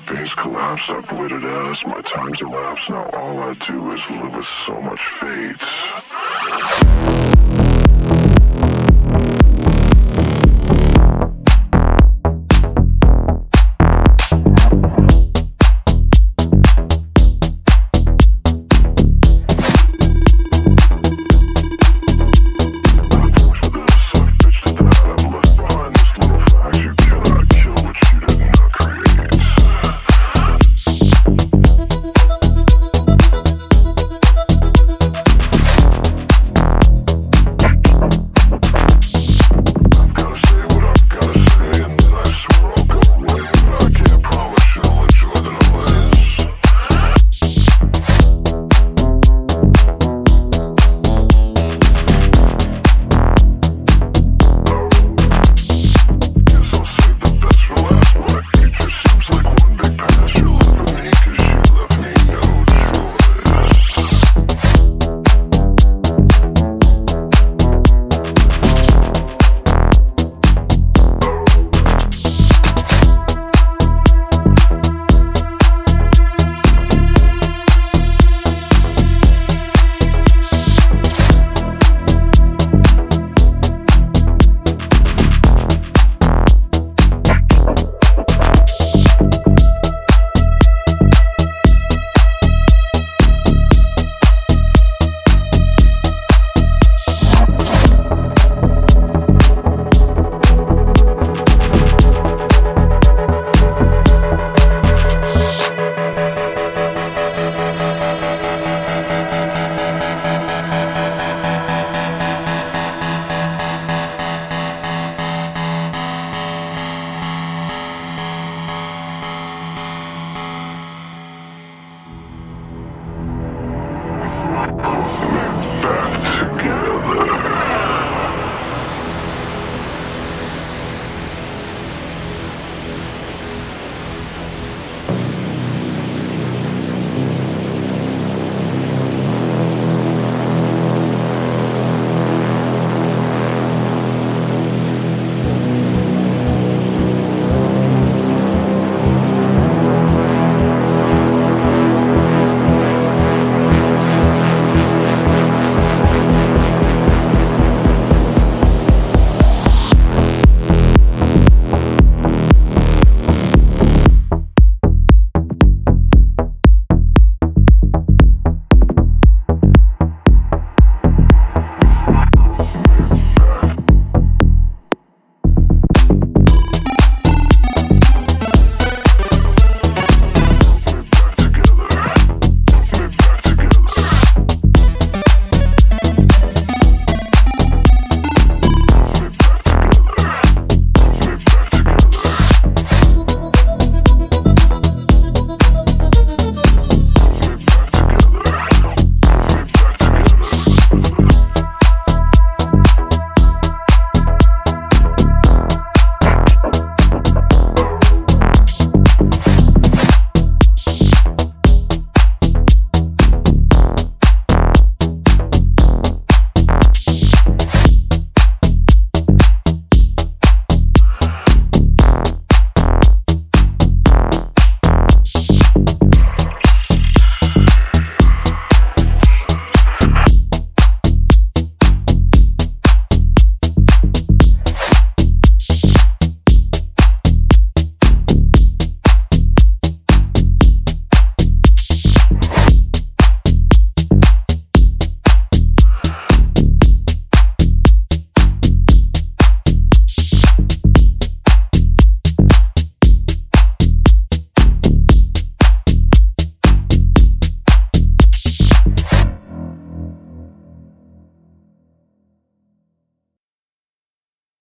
has collapse, I've witted ass, my time's elapsed. Now all I do is live with so much fate.